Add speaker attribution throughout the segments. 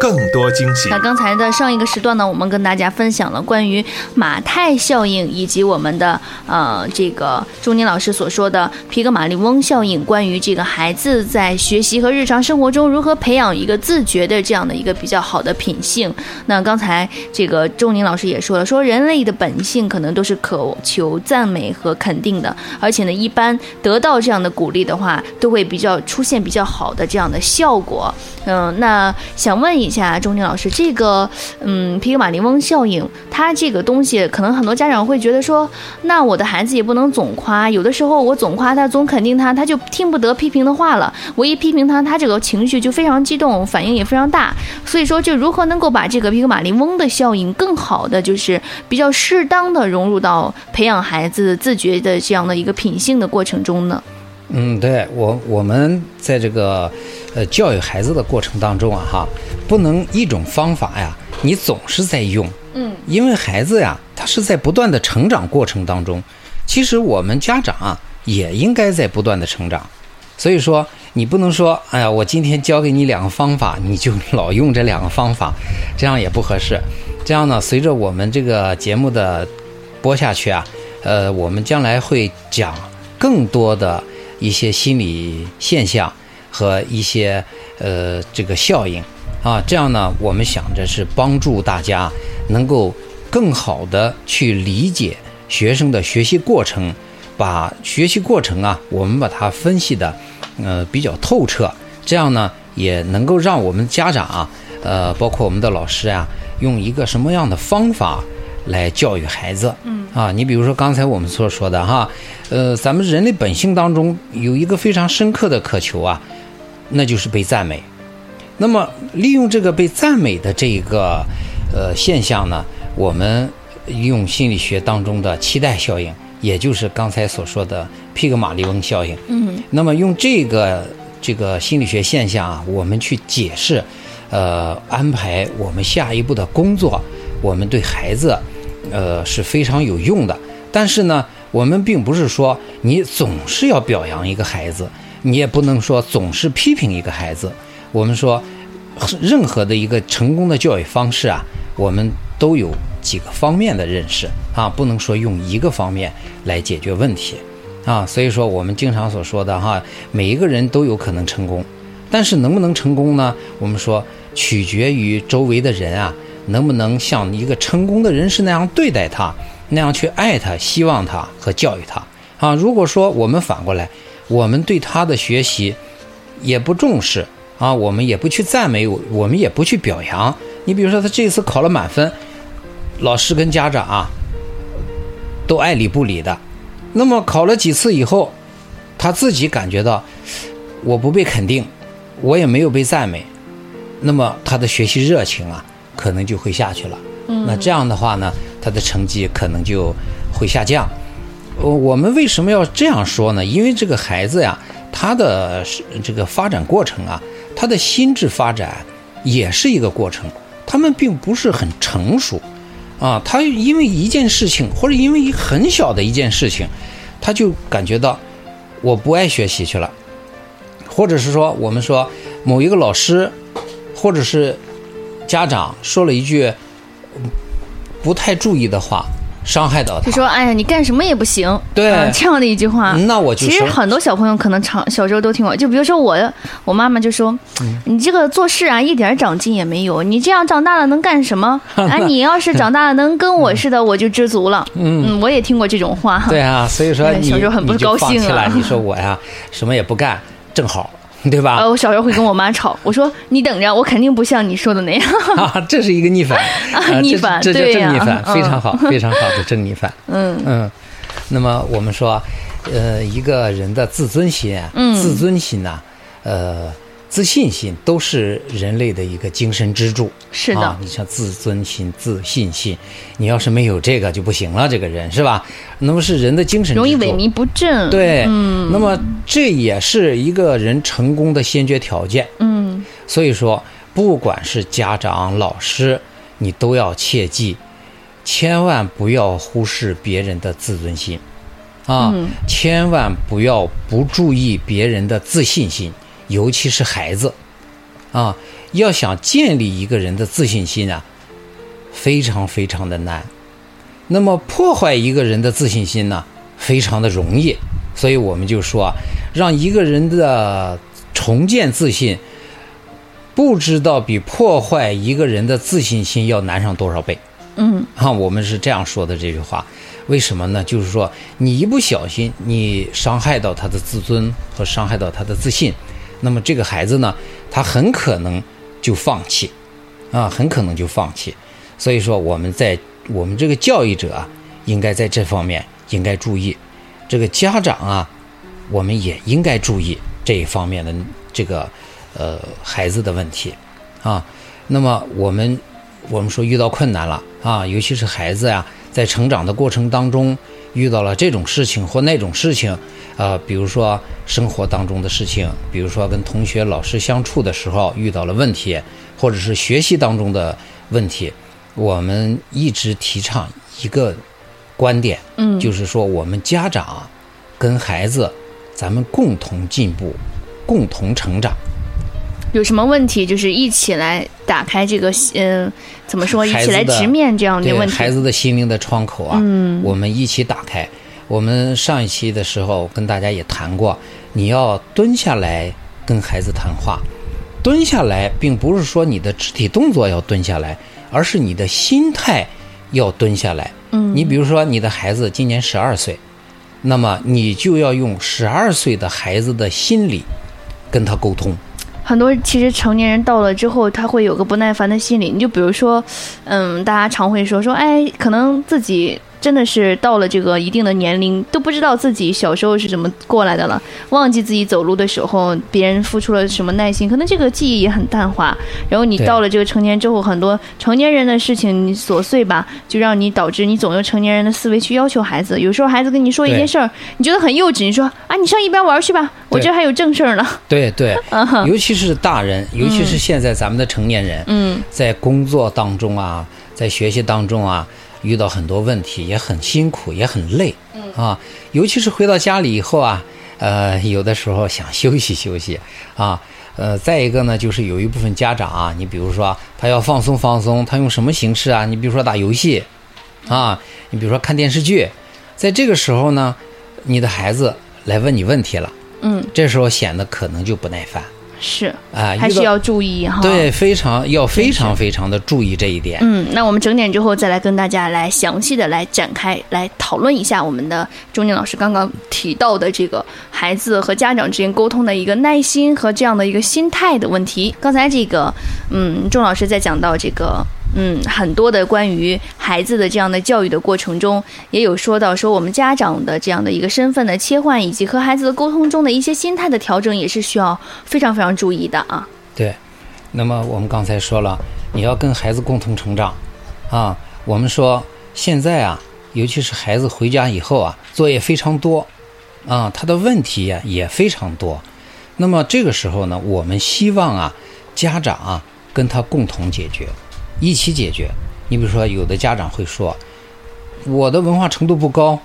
Speaker 1: 更多惊喜。
Speaker 2: 那刚才的上一个时段呢，我们跟大家分享了关于马太效应，以及我们的呃这个钟宁老师所说的皮格马利翁效应，关于这个孩子在学习和日常生活中如何培养一个自觉的这样的一个比较好的品性。那刚才这个钟宁老师也说了，说人类的本性可能都是渴求赞美和肯定的，而且呢，一般得到这样的鼓励的话，都会比较出现比较好的这样的效果。嗯，那。想问一一下钟宁老师，这个嗯，皮格马利翁效应，它这个东西，可能很多家长会觉得说，那我的孩子也不能总夸，有的时候我总夸他，总肯定他，他就听不得批评的话了。我一批评他，他这个情绪就非常激动，反应也非常大。所以说，就如何能够把这个皮格马利翁的效应更好的，就是比较适当的融入到培养孩子自觉的这样的一个品性的过程中呢？
Speaker 3: 嗯，对我我们在这个。呃，教育孩子的过程当中啊，哈，不能一种方法呀，你总是在用，
Speaker 2: 嗯，
Speaker 3: 因为孩子呀，他是在不断的成长过程当中，其实我们家长啊，也应该在不断的成长，所以说你不能说，哎呀，我今天教给你两个方法，你就老用这两个方法，这样也不合适。这样呢，随着我们这个节目的播下去啊，呃，我们将来会讲更多的一些心理现象。和一些呃这个效应啊，这样呢，我们想着是帮助大家能够更好的去理解学生的学习过程，把学习过程啊，我们把它分析的呃比较透彻，这样呢，也能够让我们家长啊，呃，包括我们的老师啊，用一个什么样的方法来教育孩子？
Speaker 2: 嗯
Speaker 3: 啊，你比如说刚才我们所说的哈，呃，咱们人类本性当中有一个非常深刻的渴求啊。那就是被赞美，那么利用这个被赞美的这个呃现象呢，我们用心理学当中的期待效应，也就是刚才所说的皮格马利翁效应。
Speaker 2: 嗯，
Speaker 3: 那么用这个这个心理学现象啊，我们去解释，呃，安排我们下一步的工作，我们对孩子，呃是非常有用的。但是呢，我们并不是说你总是要表扬一个孩子。你也不能说总是批评一个孩子。我们说，任何的一个成功的教育方式啊，我们都有几个方面的认识啊，不能说用一个方面来解决问题啊。所以说，我们经常所说的哈，每一个人都有可能成功，但是能不能成功呢？我们说取决于周围的人啊，能不能像一个成功的人士那样对待他，那样去爱他、希望他和教育他啊。如果说我们反过来，我们对他的学习也不重视啊，我们也不去赞美，我们也不去表扬。你比如说，他这次考了满分，老师跟家长啊都爱理不理的。那么考了几次以后，他自己感觉到我不被肯定，我也没有被赞美，那么他的学习热情啊可能就会下去了。那这样的话呢，他的成绩可能就会下降。呃，我们为什么要这样说呢？因为这个孩子呀，他的这个发展过程啊，他的心智发展也是一个过程，他们并不是很成熟，啊，他因为一件事情或者因为一很小的一件事情，他就感觉到我不爱学习去了，或者是说我们说某一个老师或者是家长说了一句不太注意的话。伤害到他，
Speaker 2: 就说：“哎呀，你干什么也不行。”
Speaker 3: 对，
Speaker 2: 这样的一句话。
Speaker 3: 那我就
Speaker 2: 其实很多小朋友可能长小时候都听过，就比如说我，我妈妈就说：“你这个做事啊，一点长进也没有。你这样长大了能干什么？哎，你要是长大了能跟我似的，我就知足了。”嗯，我也听过这种话。
Speaker 3: 对啊，所以说你
Speaker 2: 小时候很不高兴
Speaker 3: 啊。你说我呀，什么也不干，正好。对吧？
Speaker 2: 呃，我小时候会跟我妈吵，我说你等着，我肯定不像你说的那样。
Speaker 3: 啊，这是一个逆反，
Speaker 2: 逆反，
Speaker 3: 这叫正逆反，非常好，非常好的正逆反。
Speaker 2: 嗯
Speaker 3: 嗯，那么我们说，呃，一个人的自尊心，
Speaker 2: 嗯，
Speaker 3: 自尊心呐，呃，自信心都是人类的一个精神支柱。
Speaker 2: 是的
Speaker 3: 啊，你像自尊心、自信心，你要是没有这个就不行了，这个人是吧？那么是人的精神支柱
Speaker 2: 容易萎靡不振。
Speaker 3: 对，嗯，那么这也是一个人成功的先决条件。
Speaker 2: 嗯，
Speaker 3: 所以说，不管是家长、老师，你都要切记，千万不要忽视别人的自尊心，啊，千万不要不注意别人的自信心，尤其是孩子，啊，要想建立一个人的自信心啊，非常非常的难。那么破坏一个人的自信心呢，非常的容易。所以我们就说啊，让一个人的重建自信，不知道比破坏一个人的自信心要难上多少倍。
Speaker 2: 嗯，
Speaker 3: 啊，我们是这样说的这句话，为什么呢？就是说，你一不小心，你伤害到他的自尊和伤害到他的自信，那么这个孩子呢，他很可能就放弃，啊，很可能就放弃。所以说，我们在我们这个教育者啊，应该在这方面应该注意，这个家长啊，我们也应该注意这一方面的这个呃孩子的问题，啊，那么我们我们说遇到困难了啊，尤其是孩子呀、在成长的过程当中遇到了这种事情或那种事情，呃，比如说生活当中的事情，比如说跟同学、老师相处的时候遇到了问题，或者是学习当中的问题，我们一直提倡一个观点，
Speaker 2: 嗯
Speaker 3: 就是说我们家长跟孩子，咱们共同进步，共同成长。
Speaker 2: 有什么问题就是一起来打开这个，嗯、怎么说？一起来直面这样的
Speaker 3: 对
Speaker 2: 问题。
Speaker 3: 孩子的心灵的窗口啊，
Speaker 2: 嗯
Speaker 3: 我们一起打开。我们上一期的时候跟大家也谈过，你要蹲下来跟孩子谈话。蹲下来，并不是说你的肢体动作要蹲下来，而是你的心态要蹲下来。
Speaker 2: 嗯
Speaker 3: 你比如说，你的孩子今年十二岁，那么你就要用十二岁的孩子的心理跟他沟通。
Speaker 2: 很多其实成年人到了之后，他会有个不耐烦的心理。你就比如说，嗯，大家常会说说，哎，可能自己真的是到了这个一定的年龄，都不知道自己小时候是怎么过来的了，忘记自己走路的时候别人付出了什么耐心，可能这个记忆也很淡化。然后你到了这个成年之后，很多成年人的事情你琐碎吧，就让你导致你总用成年人的思维去要求孩子。有时候孩子跟你说一件事儿，你觉得很幼稚，你说啊，你上一边玩去吧，我
Speaker 3: 对
Speaker 2: 这还有正事儿呢。
Speaker 3: 对对，尤其是大人，尤其是现在咱们的成年人，
Speaker 2: 嗯。
Speaker 3: 在工作当中啊，在学习当中啊，遇到很多问题，也很辛苦，也很累，啊，尤其是回到家里以后啊，呃，有的时候想休息休息啊，呃，再一个呢，就是有一部分家长啊，你比如说他要放松放松，他用什么形式啊？你比如说打游戏，啊，你比如说看电视剧，在这个时候呢，你的孩子来问你问题了，
Speaker 2: 嗯，
Speaker 3: 这时候显得可能就不耐烦
Speaker 2: 是。
Speaker 3: 啊，
Speaker 2: 还是要注意哈。
Speaker 3: 对，非常要非常非常的注意这一点。
Speaker 2: 嗯，那我们整点之后再来跟大家来详细的来展开来讨论一下我们的钟宁老师刚刚提到的这个孩子和家长之间沟通的一个耐心和这样的一个心态的问题。刚才这个，嗯，钟老师在讲到这个。嗯，很多的关于孩子的这样的教育的过程中，也有说到说我们家长的这样的一个身份的切换，以及和孩子的沟通中的一些心态的调整，也是需要非常非常注意的啊。
Speaker 3: 对，那么我们刚才说了，你要跟孩子共同成长，啊，我们说现在啊，尤其是孩子回家以后啊，作业非常多，啊，他的问题呀、也非常多。那么这个时候呢，我们希望啊，家长啊跟他共同解决，一起解决。你比如说，有的家长会说，我的文化程度不高，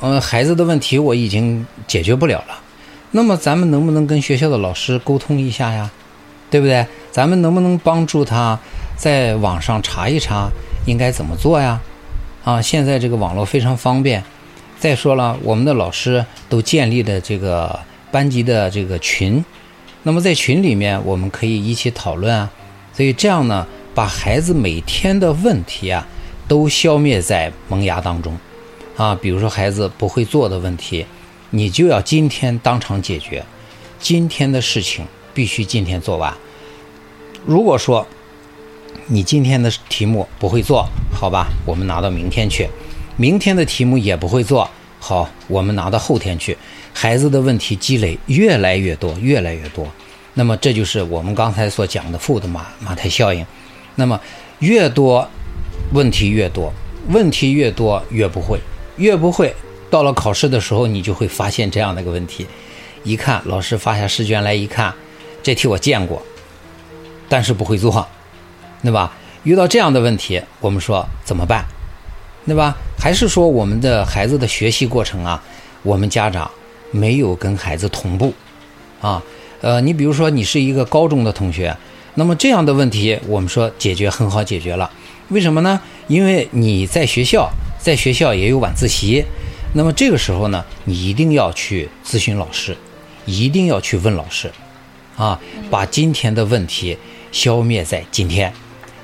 Speaker 3: 呃，孩子的问题我已经解决不了了。那么咱们能不能跟学校的老师沟通一下呀？对不对？咱们能不能帮助他在网上查一查应该怎么做呀？啊，现在这个网络非常方便。再说了，我们的老师都建立了这个班级的这个群，那么在群里面我们可以一起讨论啊。所以这样呢，把孩子每天的问题啊都消灭在萌芽当中啊。比如说孩子不会做的问题，你就要今天当场解决，今天的事情必须今天做完。如果说你今天的题目不会做，好吧，我们拿到明天去；明天的题目也不会做，好，我们拿到后天去。孩子的问题积累越来越多，越来越多，那么这就是我们刚才所讲的负的马马太效应。那么越多问题越多，问题越多越不会，越不会，到了考试的时候，你就会发现这样的一个问题：一看老师发下试卷来，一看这题我见过，但是不会做，对吧？遇到这样的问题，我们说怎么办？对吧？还是说我们的孩子的学习过程啊，我们家长没有跟孩子同步啊？呃，你比如说你是一个高中的同学，那么这样的问题我们说解决很好解决了，为什么呢？因为你在学校，在学校也有晚自习，那么这个时候呢，你一定要去咨询老师，一定要去问老师，啊，把今天的问题消灭在今天，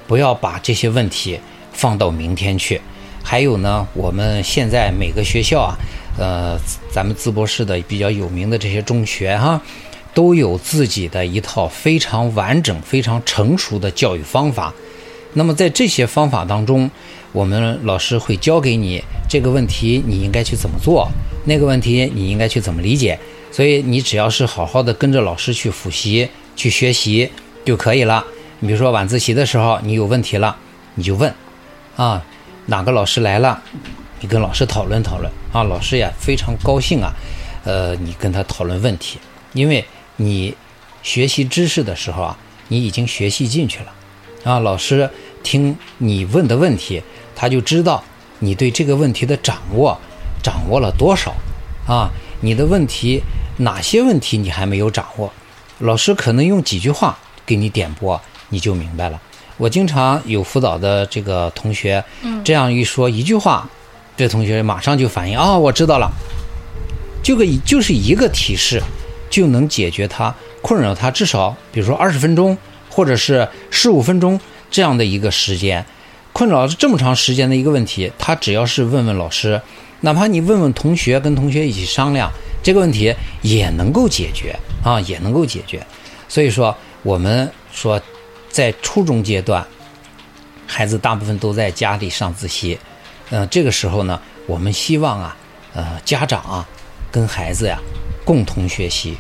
Speaker 3: 不要把这些问题放到明天去。还有呢，我们现在每个学校啊，呃，咱们淄博市的比较有名的这些中学哈，都有自己的一套非常完整、非常成熟的教育方法。那么在这些方法当中，我们老师会教给你这个问题你应该去怎么做，那个问题你应该去怎么理解。所以你只要是好好的跟着老师去复习、去学习就可以了。你比如说晚自习的时候你有问题了，你就问，啊。哪个老师来了，你跟老师讨论讨论啊，老师也非常高兴啊。呃，你跟他讨论问题，因为你学习知识的时候啊，你已经学习进去了啊。老师听你问的问题，他就知道你对这个问题的掌握掌握了多少啊。你的问题哪些问题你还没有掌握，老师可能用几句话给你点拨，你就明白了。我经常有辅导的这个同学，这样一说一句话，这同学马上就反应啊，我知道了，就个就是一个提示，就能解决他困扰他至少比如说二十分钟或者是十五分钟这样的一个时间，困扰这么长时间的一个问题，他只要是问问老师，哪怕你问问同学，跟同学一起商量这个问题也能够解决啊，也能够解决。所以说我们说。在初中阶段，孩子大部分都在家里上自习，嗯，这个时候呢，我们希望啊，呃，家长啊，跟孩子呀，共同学习，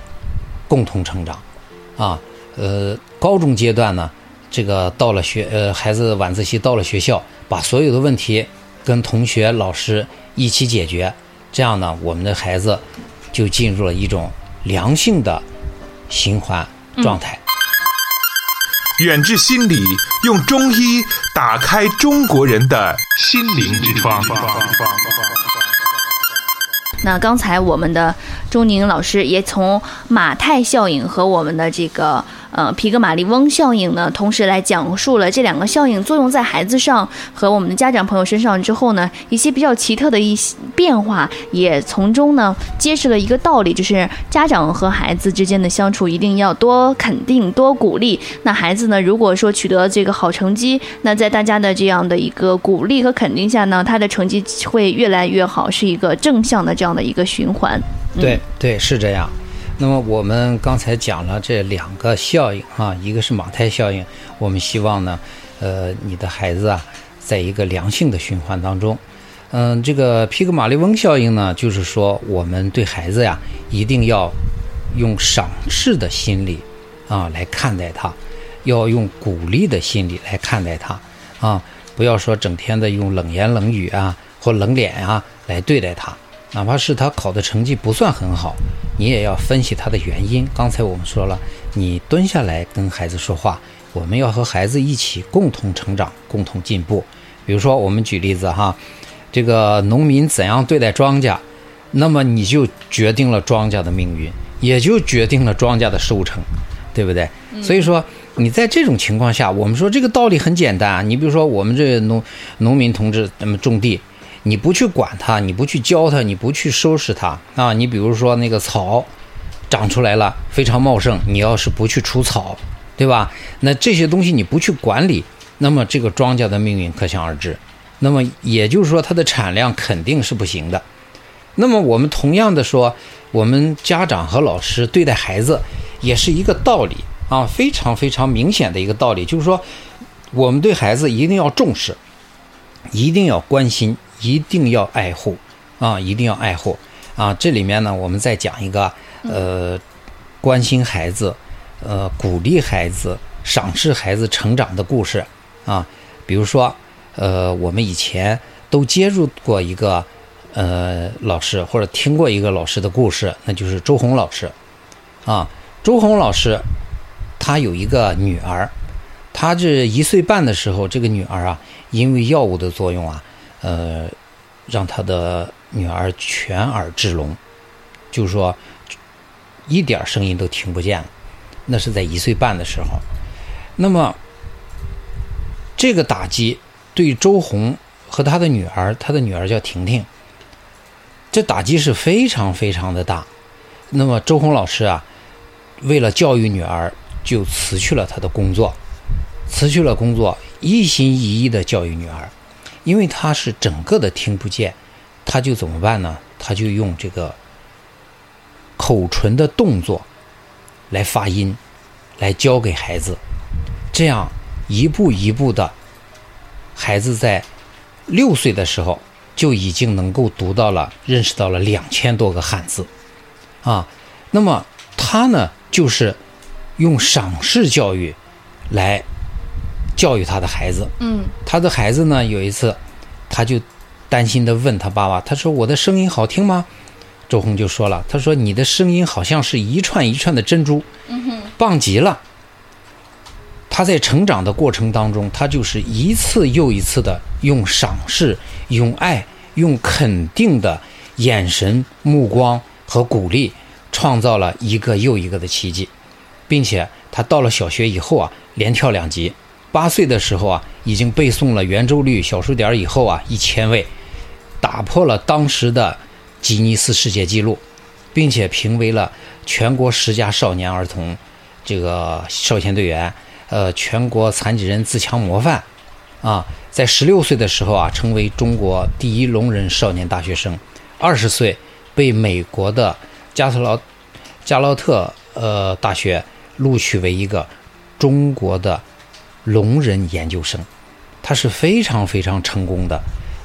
Speaker 3: 共同成长，啊，呃，高中阶段呢，这个到了学，呃，孩子晚自习到了学校，把所有的问题跟同学、老师一起解决，这样呢，我们的孩子就进入了一种良性的循环状态。
Speaker 1: 远志心理用中医打开中国人的心灵之窗。
Speaker 2: 那刚才我们的钟宁老师也从马太效应和我们的这个。呃，皮格马利翁效应呢，同时来讲述了这两个效应作用在孩子上和我们的家长朋友身上之后呢，一些比较奇特的一些变化，也从中呢揭示了一个道理，就是家长和孩子之间的相处一定要多肯定、多鼓励。那孩子呢，如果说取得这个好成绩，那在大家的这样的一个鼓励和肯定下呢，他的成绩会越来越好，是一个正向的这样的一个循环。
Speaker 3: 对对，是这样。那么我们刚才讲了这两个效应啊，一个是马太效应，我们希望呢，呃，你的孩子啊，在一个良性的循环当中。嗯，这个皮格马利翁效应呢，就是说我们对孩子呀，一定要用赏识的心理啊来看待他，要用鼓励的心理来看待他啊，不要说整天的用冷言冷语啊或冷脸啊来对待他。哪怕是他考的成绩不算很好，你也要分析他的原因。刚才我们说了，你蹲下来跟孩子说话，我们要和孩子一起共同成长、共同进步。比如说，我们举例子哈，这个农民怎样对待庄稼，那么你就决定了庄稼的命运，也就决定了庄稼的收成，对不对？所以说，你在这种情况下，我们说这个道理很简单啊。你比如说，我们这农农民同志，那么种地。你不去管它，你不去教它，你不去收拾它啊！你比如说那个草长出来了，非常茂盛，你要是不去除草，对吧？那这些东西你不去管理，那么这个庄稼的命运可想而知。那么也就是说，它的产量肯定是不行的。那么我们同样的说，我们家长和老师对待孩子也是一个道理啊，非常非常明显的一个道理，就是说，我们对孩子一定要重视，一定要关心。一定要爱护，啊，一定要爱护，啊，这里面呢，我们再讲一个，呃，关心孩子，呃鼓励孩子、赏识孩子成长的故事啊。比如说，呃，我们以前都接触过一个呃老师，或者听过一个老师的故事，那就是周红老师啊。周红老师他有一个女儿，他这一岁半的时候，这个女儿啊，因为药物的作用啊，呃，让他的女儿全耳滞聋，就是说一点声音都听不见了。那是在一岁半的时候，那么。这个打击对周红和他的女儿，他的女儿叫婷婷，这打击是非常非常的大。那么周红老师啊，为了教育女儿，就辞去了他的工作，辞去了工作，一心一意的教育女儿。因为他是整个的听不见，他就怎么办呢？他就用这个口唇的动作来发音，来教给孩子，这样。一步一步的，孩子在六岁的时候就已经能够读到了、认识到了两千多个汉字，啊，那么他呢，就是用赏识教育来教育他的孩子。
Speaker 2: 嗯，
Speaker 3: 他的孩子呢，有一次他就担心的问他爸爸：“他说我的声音好听吗？”周红就说了：“他说你的声音好像是一串一串的珍珠，
Speaker 2: 嗯哼，
Speaker 3: 棒极了。”他在成长的过程当中，他就是一次又一次的用赏识、用爱、用肯定的眼神、目光和鼓励，创造了一个又一个的奇迹，并且他到了小学以后啊，连跳两级。八岁的时候啊，已经背诵了圆周率、小数点以后啊，一千位，打破了当时的吉尼斯世界纪录，并且评为了全国十佳少年儿童这个少先队员。呃，全国残疾人自强模范，啊，在十六岁的时候啊，成为中国第一聋人少年大学生，二十岁被美国的加特劳加劳特呃大学录取为一个中国的聋人研究生，他是非常非常成功的。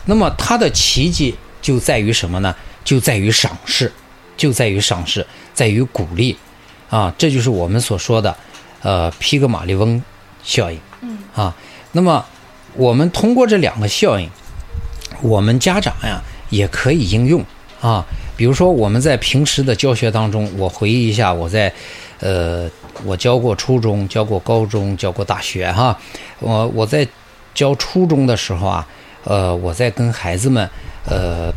Speaker 3: 那么他的奇迹就在于什么呢？就在于赏识，就在于赏识，在于鼓励，啊，这就是我们所说的。呃，皮格马利翁效应，
Speaker 2: 嗯
Speaker 3: 啊，那么我们通过这两个效应，我们家长呀也可以应用啊。比如说我们在平时的教学当中，我回忆一下，我在呃，我教过初中，教过高中，教过大学哈。我我在教初中的时候啊，呃，我在跟孩子们呃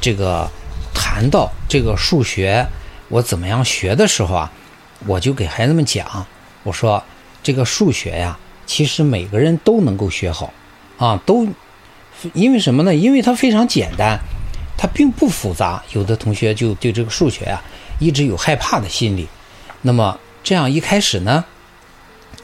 Speaker 3: 这个谈到这个数学我怎么样学的时候啊，我就给孩子们讲。我说，这个数学呀，其实每个人都能够学好，啊，都，因为什么呢？因为它非常简单，它并不复杂。有的同学就对这个数学呀，一直有害怕的心理。那么这样一开始呢，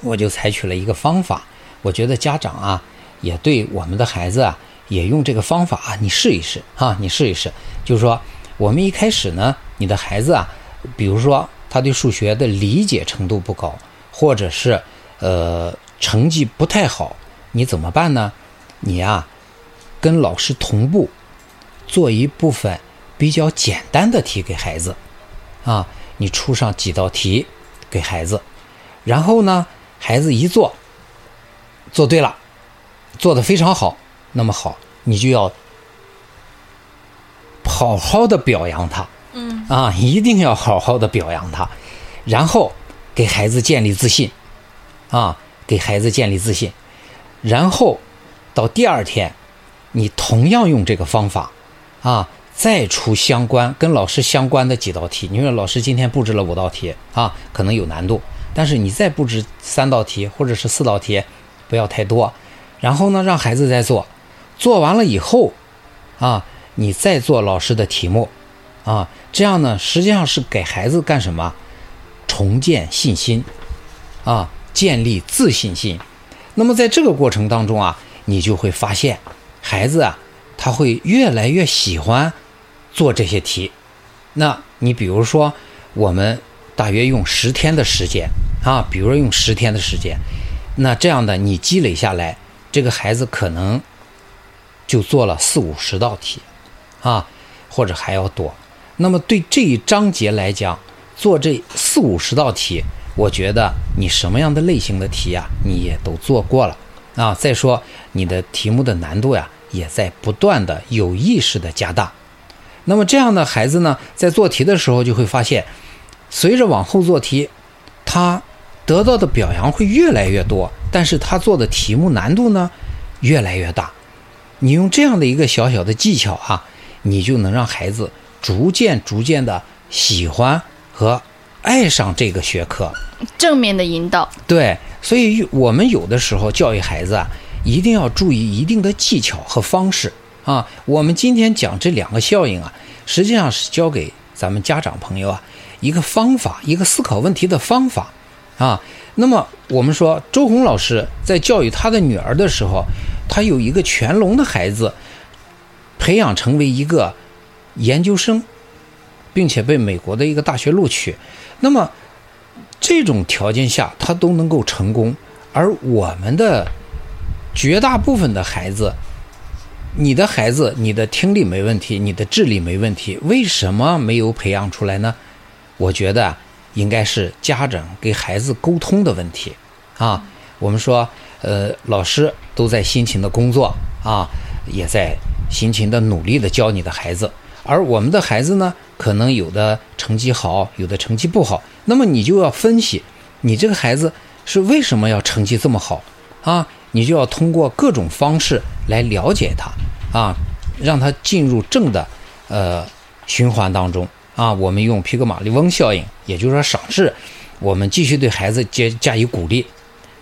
Speaker 3: 我就采取了一个方法。我觉得家长啊，也对我们的孩子啊，也用这个方法啊，你试一试啊，你试一试。就是说，我们一开始呢，你的孩子啊，比如说他对数学的理解程度不高。或者是，呃，成绩不太好，你怎么办呢？你呀，跟老师同步做一部分比较简单的题给孩子，啊，你出上几道题给孩子，然后呢，孩子一做，做对了，做的非常好，那么好，你就要好好的表扬他，
Speaker 2: 嗯，
Speaker 3: 啊，一定要好好的表扬他，然后。给孩子建立自信，啊，给孩子建立自信，然后到第二天，你同样用这个方法，啊，再出相关跟老师相关的几道题。你说老师今天布置了五道题，啊，可能有难度，但是你再布置三道题或者是四道题，不要太多。然后呢，让孩子再做，做完了以后，啊，你再做老师的题目，啊，这样呢，实际上是给孩子干什么？重建信心，啊，建立自信心。那么在这个过程当中啊，你就会发现，孩子啊，他会越来越喜欢做这些题。那你比如说，我们大约用十天的时间啊，比如说用十天的时间，那这样的你积累下来，这个孩子可能就做了四五十道题，啊，或者还要多。那么对这一章节来讲，做这四五十道题，我觉得你什么样的类型的题呀，你也都做过了啊。再说你的题目的难度呀，也在不断的有意识的加大。那么这样的孩子呢，在做题的时候就会发现，随着往后做题，他得到的表扬会越来越多，但是他做的题目难度呢，越来越大。你用这样的一个小小的技巧啊，你就能让孩子逐渐逐渐的喜欢和爱上这个学科。
Speaker 2: 正面的引导，
Speaker 3: 对，所以我们有的时候教育孩子啊，一定要注意一定的技巧和方式啊。我们今天讲这两个效应啊，实际上是教给咱们家长朋友啊一个方法，一个思考问题的方法啊。那么我们说，周红老师在教育他的女儿的时候，他有一个全聋的孩子，培养成为一个研究生，并且被美国的一个大学录取。那么这种条件下，他都能够成功，而我们的绝大部分的孩子，你的孩子，你的听力没问题，你的智力没问题，为什么没有培养出来呢？我觉得应该是家长给孩子沟通的问题啊。我们说，呃，老师都在辛勤的工作啊，也在辛勤的努力的教你的孩子，而我们的孩子呢，可能有的成绩好，有的成绩不好，那么你就要分析，你这个孩子是为什么要成绩这么好啊？你就要通过各种方式来了解他啊，让他进入正的呃循环当中啊。我们用皮格马利翁效应，也就是说赏识，我们继续对孩子加加以鼓励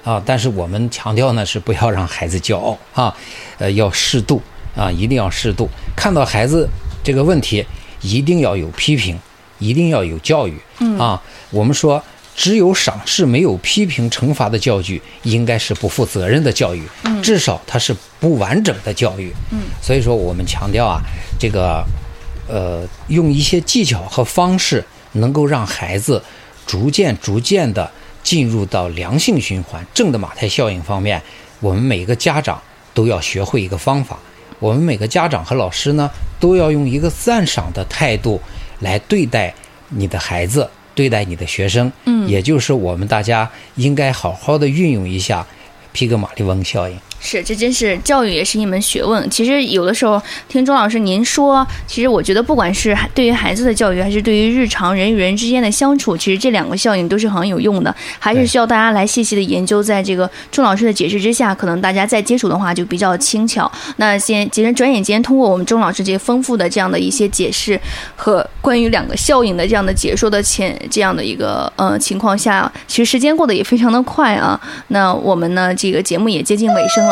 Speaker 3: 啊。但是我们强调呢是不要让孩子骄傲啊，呃要适度啊，一定要适度。看到孩子这个问题，一定要有批评，一定要有教育啊。我们说。只有赏识没有批评惩罚的教育，应该是不负责任的教育，至少它是不完整的教育。
Speaker 2: 嗯，
Speaker 3: 所以说我们强调啊，这个，呃，用一些技巧和方式，能够让孩子逐渐逐渐的进入到良性循环、正的马太效应方面。我们每个家长都要学会一个方法，我们每个家长和老师呢，都要用一个赞赏的态度来对待你的孩子。对待你的学生，
Speaker 2: 嗯，
Speaker 3: 也就是我们大家应该好好的运用一下皮格马利翁效应。
Speaker 2: 是，这真是教育也是一门学问。其实有的时候听钟老师您说，其实我觉得不管是对于孩子的教育，还是对于日常人与人之间的相处，其实这两个效应都是很有用的。还是需要大家来细细的研究。在这个钟老师的解释之下，可能大家再接触的话就比较轻巧。那先，其实转眼间通过我们钟老师这些丰富的这样的一些解释和关于两个效应的这样的解说的前这样的一个呃情况下，其实时间过得也非常的快啊。那我们呢，这个节目也接近尾声了。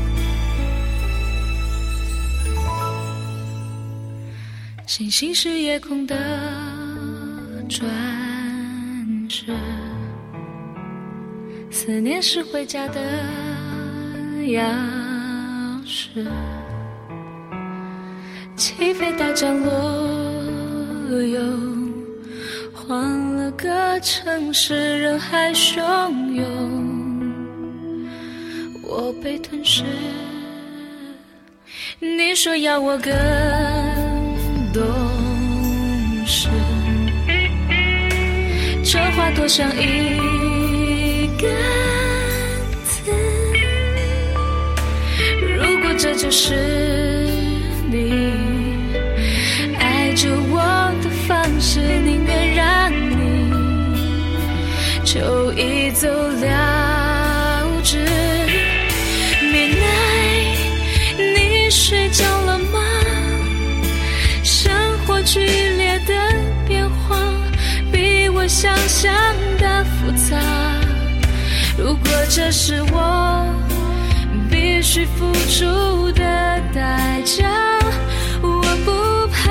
Speaker 4: 星星是夜空的转折，思念是回家的钥匙，起飞到降落又换了个城市，人海汹涌，我被吞噬。你说要我跟懂事，这话多像一个字。如果这就是你爱着我的方式，宁愿让你就一走了想的复杂，如果这是我必须付出的代价，我不怕。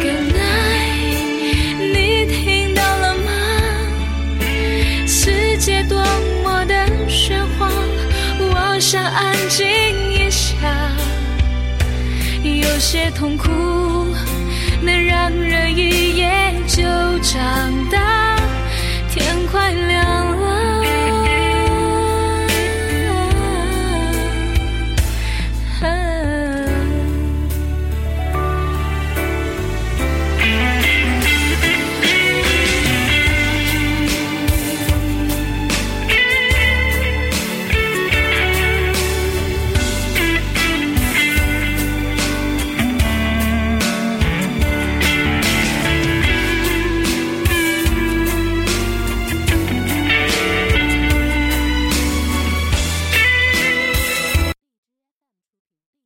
Speaker 4: Good night，你听到了吗？世界多么的喧哗，我想安静一下。有些痛苦能让人一夜就长大。天快亮了